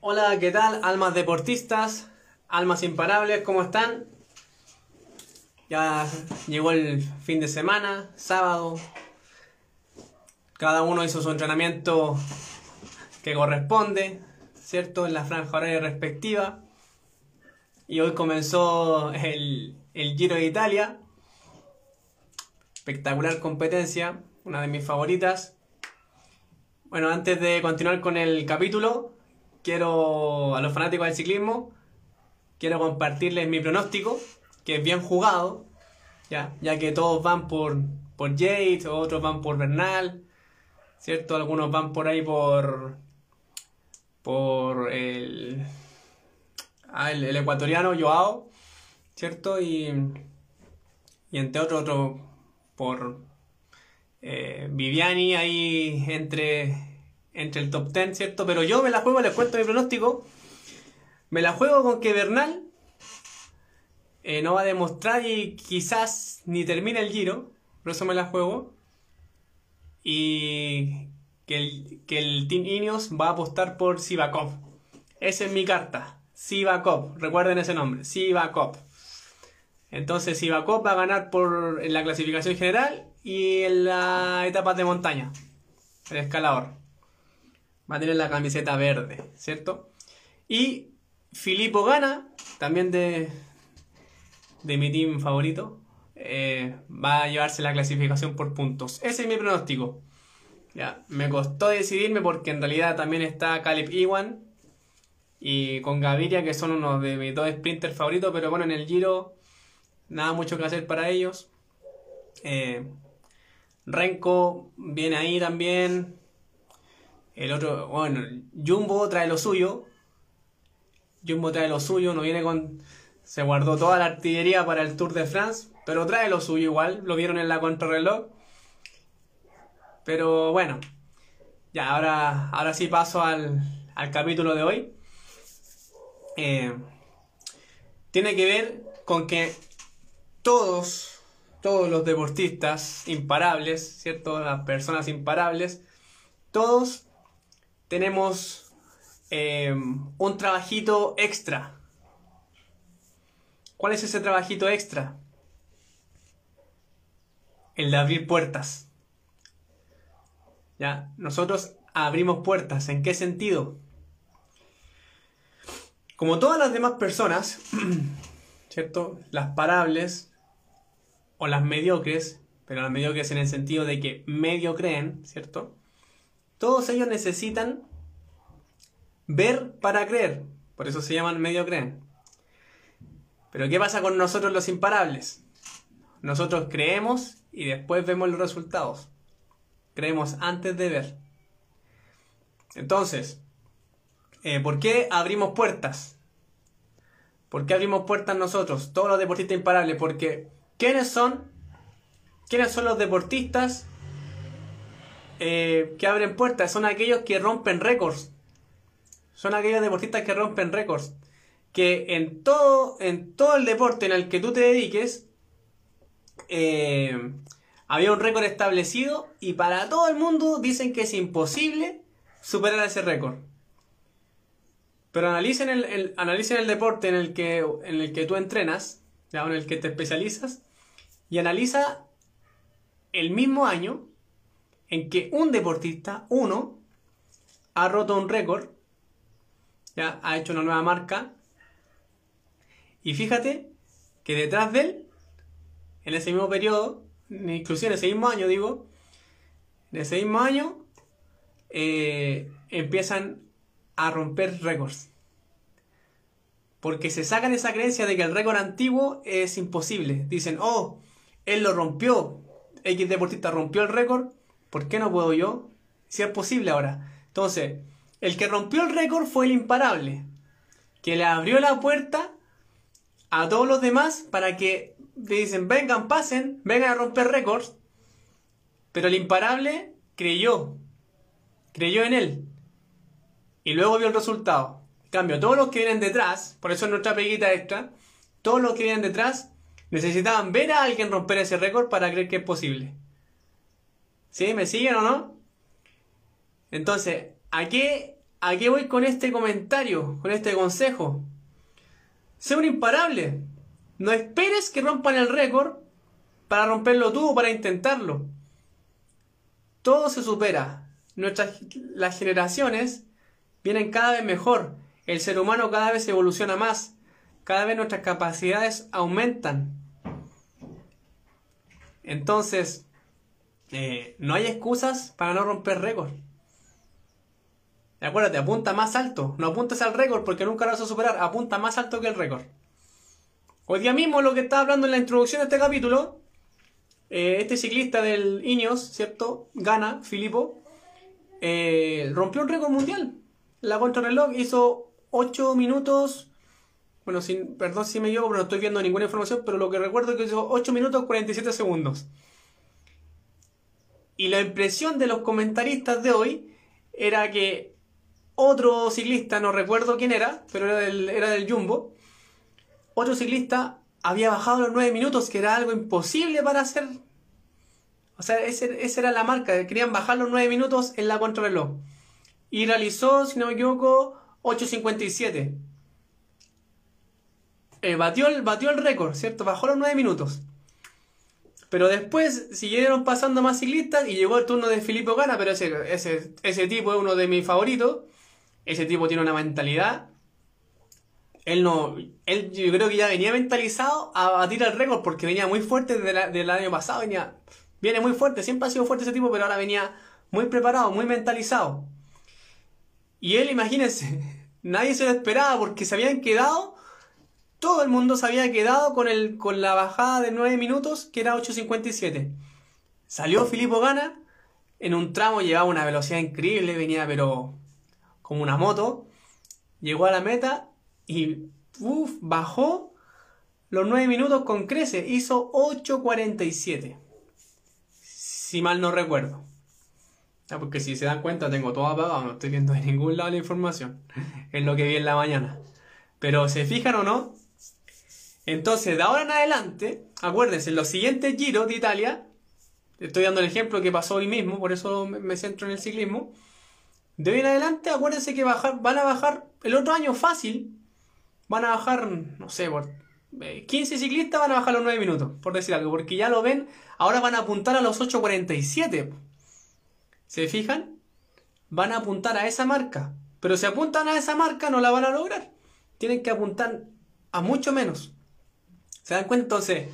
Hola, ¿qué tal? Almas deportistas, almas imparables, ¿cómo están? Ya llegó el fin de semana, sábado. Cada uno hizo su entrenamiento que corresponde, ¿cierto? En la franja horaria respectiva. Y hoy comenzó el, el Giro de Italia. Espectacular competencia, una de mis favoritas. Bueno, antes de continuar con el capítulo, quiero a los fanáticos del ciclismo, quiero compartirles mi pronóstico, que es bien jugado, ya, ya que todos van por, por Yates, otros van por Bernal, ¿cierto? Algunos van por ahí por, por el, ah, el, ecuatoriano Joao, ¿cierto? Y, y entre otros, otro por eh, Viviani ahí entre, entre el top 10, ¿cierto? Pero yo me la juego, les cuento mi pronóstico. Me la juego con que Bernal eh, no va a demostrar y quizás ni termine el giro. Por eso me la juego. Y que el, que el Team Ineos va a apostar por Sivakov. Esa es mi carta. Sivakov. Recuerden ese nombre. Sivakov. Entonces Sivakov va a ganar por en la clasificación general y en la etapa de montaña. El escalador. Va a tener la camiseta verde, ¿cierto? Y Filippo gana, también de, de mi team favorito. eh, va a llevarse la clasificación por puntos. Ese es mi pronóstico. Ya, me costó decidirme porque en realidad también está Caleb Iwan y con Gaviria, que son uno de mis dos sprinters favoritos, pero bueno, en el Giro nada mucho que hacer para ellos. Eh, Renko viene ahí también. El otro, bueno, Jumbo trae lo suyo. Jumbo trae lo suyo, no viene con. Se guardó toda la artillería para el Tour de France, pero trae lo suyo igual. Lo vieron en la contrarreloj. Pero bueno, ya ahora, ahora sí paso al, al capítulo de hoy. Eh, tiene que ver con que todos, todos los deportistas imparables, ¿cierto? Las personas imparables, todos tenemos eh, un trabajito extra. ¿Cuál es ese trabajito extra? El de abrir puertas. Ya, nosotros abrimos puertas. ¿En qué sentido? Como todas las demás personas, ¿cierto? Las parables o las mediocres, pero las mediocres en el sentido de que medio creen, ¿cierto? Todos ellos necesitan ver para creer, por eso se llaman medio creen. Pero ¿qué pasa con nosotros los imparables? Nosotros creemos y después vemos los resultados. Creemos antes de ver. Entonces, eh, ¿por qué abrimos puertas? ¿Por qué abrimos puertas nosotros, todos los deportistas imparables? Porque ¿quiénes son? ¿Quiénes son los deportistas eh, que abren puertas? Son aquellos que rompen récords. Son aquellos deportistas que rompen récords. Que en todo, en todo el deporte en el que tú te dediques, eh, había un récord establecido y para todo el mundo dicen que es imposible superar ese récord. Pero analicen el, analicen el deporte en el que, en el que tú entrenas, ya, en el que te especializas, y analiza el mismo año en que un deportista, uno, ha roto un récord, ya ha hecho una nueva marca, y fíjate que detrás de él, en ese mismo periodo, inclusive en ese mismo año, digo, en ese mismo año, eh, empiezan a romper récords. Porque se sacan esa creencia de que el récord antiguo es imposible. Dicen, oh, él lo rompió. X deportista rompió el récord. ¿Por qué no puedo yo? Si es posible ahora. Entonces, el que rompió el récord fue el imparable. Que le abrió la puerta a todos los demás para que le dicen, vengan, pasen, vengan a romper récords. Pero el imparable creyó. Creyó en él. Y luego vio el resultado. En cambio, todos los que vienen detrás, por eso es nuestra peguita extra, todos los que vienen detrás necesitaban ver a alguien romper ese récord para creer que es posible. ¿Sí? ¿Me siguen o no? Entonces, ¿a qué, ¿a qué voy con este comentario, con este consejo? Sé un imparable. No esperes que rompan el récord para romperlo tú o para intentarlo. Todo se supera. Nuestras, las generaciones vienen cada vez mejor. El ser humano cada vez evoluciona más. Cada vez nuestras capacidades aumentan. Entonces, eh, no hay excusas para no romper récord. Acuérdate, apunta más alto. No apuntes al récord porque nunca lo vas a superar. Apunta más alto que el récord. Hoy día mismo, lo que estaba hablando en la introducción de este capítulo, eh, este ciclista del Ineos, ¿cierto? Gana, Filipo, eh, rompió un récord mundial. La contrarreloj hizo 8 minutos. Bueno, sin, perdón si me equivoco, pero no estoy viendo ninguna información, pero lo que recuerdo es que hizo 8 minutos 47 segundos. Y la impresión de los comentaristas de hoy era que otro ciclista, no recuerdo quién era, pero era del, Jumbo, otro ciclista había bajado los 9 minutos, que era algo imposible para hacer. O sea, esa era la marca, querían bajar los 9 minutos en la contrarreloj. Y realizó, si no me equivoco, 8.57. Eh, batió, el, batió el récord, ¿cierto? Bajó los 9 minutos. Pero después siguieron pasando más ciclistas y llegó el turno de Filippo Gana, pero ese, ese, ese tipo es uno de mis favoritos. Ese tipo tiene una mentalidad. Él no. Él yo creo que ya venía mentalizado a batir el récord porque venía muy fuerte desde del año pasado. Venía, viene muy fuerte, siempre ha sido fuerte ese tipo, pero ahora venía muy preparado, muy mentalizado. Y él, imagínense, nadie se lo esperaba porque se habían quedado todo el mundo se había quedado con, el, con la bajada de 9 minutos, que era 8.57. Salió Filippo Gana, en un tramo llevaba una velocidad increíble, venía pero como una moto. Llegó a la meta y uf, bajó los 9 minutos con crece, hizo 8.47. Si mal no recuerdo. porque si se dan cuenta tengo todo apagado, no estoy viendo de ningún lado la información. Es lo que vi en la mañana. Pero se fijan o no, entonces, de ahora en adelante, acuérdense, en los siguientes giros de Italia, estoy dando el ejemplo que pasó hoy mismo, por eso me centro en el ciclismo. De hoy en adelante, acuérdense que van a bajar el otro año fácil. Van a bajar, no sé, por 15 eh, ciclistas van a bajar los 9 minutos, por decir algo, porque ya lo ven, ahora van a apuntar a los 8.47. ¿Se fijan? Van a apuntar a esa marca. Pero si apuntan a esa marca no la van a lograr. Tienen que apuntar a mucho menos. ¿Se dan cuenta? Entonces,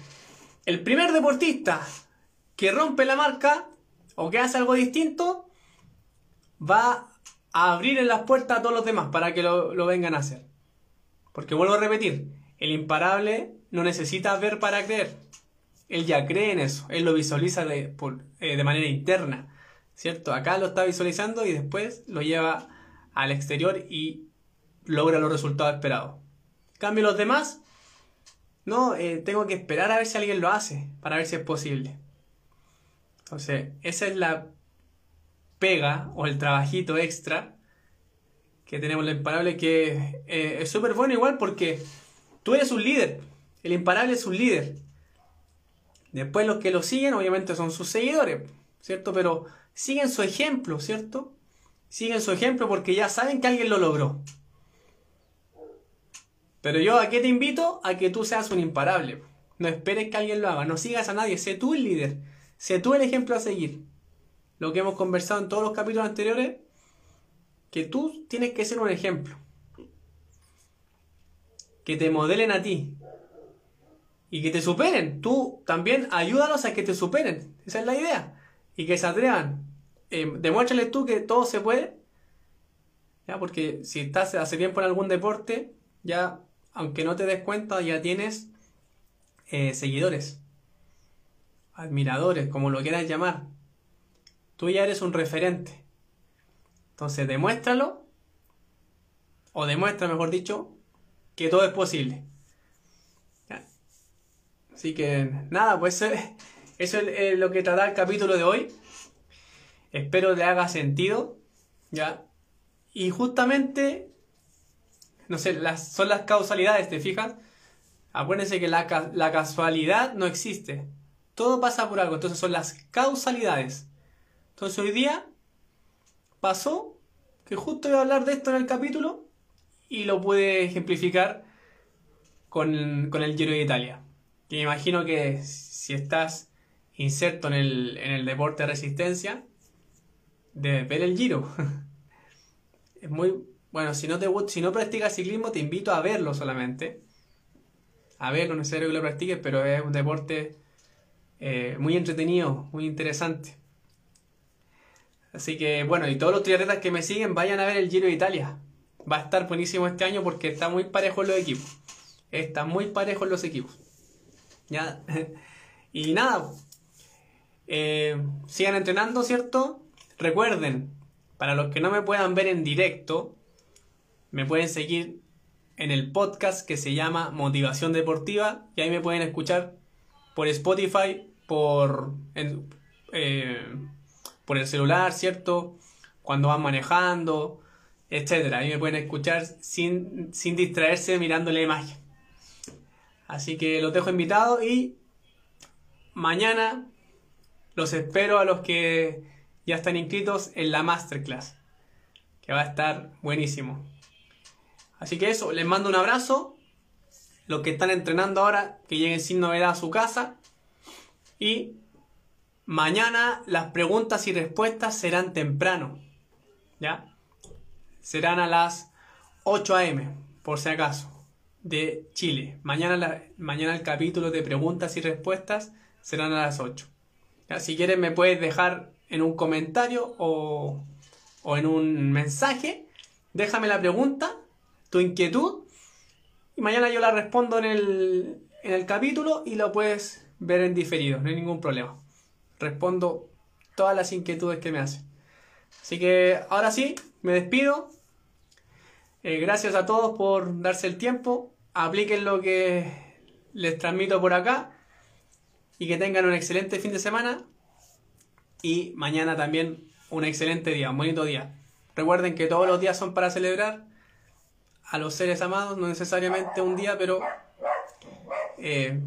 el primer deportista que rompe la marca o que hace algo distinto va a abrir en las puertas a todos los demás para que lo, vengan a hacer. Porque vuelvo a repetir, el imparable no necesita ver para creer. Él ya cree en eso, él lo visualiza de, eh, de manera interna. ¿Cierto? Acá lo está visualizando y después lo lleva al exterior y logra los resultados esperados. cambio, los demás no, eh, tengo que esperar a ver si alguien lo hace, para ver si es posible. Entonces, esa es la pega o el trabajito extra que tenemos el imparable, que eh, es súper bueno igual porque tú eres un líder, el imparable es un líder. Después los que lo siguen obviamente son sus seguidores, ¿cierto? Pero siguen su ejemplo, ¿cierto? Siguen su ejemplo porque ya saben que alguien lo logró. Pero yo a qué te invito? A que tú seas un imparable. No esperes que alguien lo haga, no sigas a nadie, sé tú el líder, sé tú el ejemplo a seguir. Lo que hemos conversado en todos los capítulos anteriores, que tú tienes que ser un ejemplo. Que te modelen a ti. Y que te superen. Tú también ayúdalos a que te superen. Esa es la idea. Y que se atrevan. Eh, demuéstrales tú que todo se puede. ¿ya? Porque si estás hace tiempo en algún deporte, ya aunque no te des cuenta, ya tienes eh, seguidores, admiradores, como lo quieras llamar. Tú ya eres un referente. Entonces demuéstralo, o demuestra, mejor dicho, que todo es posible. Así que nada, pues eso es, lo que trata el capítulo de hoy. Espero te haga sentido. ¿Ya? Y justamente no sé, son las causalidades, ¿te fijas? Acuérdense que la, casualidad no existe. Todo pasa por algo, entonces son las causalidades. Entonces hoy día pasó que justo iba a hablar de esto en el capítulo y lo pude ejemplificar con, con el Giro de Italia. Que imagino que si estás inserto en el, en el deporte de resistencia, debes ver el Giro. es muy bueno, si no practicas ciclismo, te invito a verlo solamente. A verlo, no es necesario que lo practiques, pero es un deporte eh, muy entretenido, muy interesante. Así que bueno, y todos los triatletas que me siguen, vayan a ver el Giro de Italia. Va a estar buenísimo este año porque está muy parejo en los equipos. Está muy parejo en los equipos. Y nada, eh, sigan entrenando, ¿cierto? Recuerden, para los que no me puedan ver en directo, me pueden seguir en el podcast que se llama Motivación Deportiva y ahí me pueden escuchar por Spotify, por, eh, por el celular, ¿cierto? Cuando van manejando, etcétera. Ahí me pueden escuchar sin, sin distraerse mirando la imagen. Así que los dejo invitados y mañana los espero a los que ya están inscritos en la masterclass, que va a estar buenísimo. Así que eso, les mando un abrazo. Los que están entrenando ahora, que lleguen sin novedad a su casa. Y mañana las preguntas y respuestas serán temprano. ¿Ya? Serán a las 8 a.m., por si acaso, de Chile. Mañana, mañana el capítulo de preguntas y respuestas serán a las 8. Si quieres me puedes dejar en un comentario o, o en un mensaje. Déjame la pregunta tu inquietud y mañana yo la respondo en el, en el capítulo y lo puedes ver en diferido, no hay ningún problema. Respondo todas las inquietudes que me hacen. Así que ahora sí, me despido. Eh, gracias a todos por darse el tiempo. Apliquen lo que les transmito por acá. Y que tengan un excelente fin de semana. Y mañana también un excelente día, un bonito día. Recuerden que todos los días son para celebrar a los seres amados, no necesariamente un día, pero eh,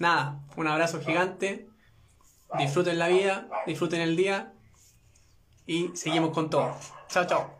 nada, un abrazo gigante, disfruten la vida, disfruten el día y seguimos con todo. Chao, chao.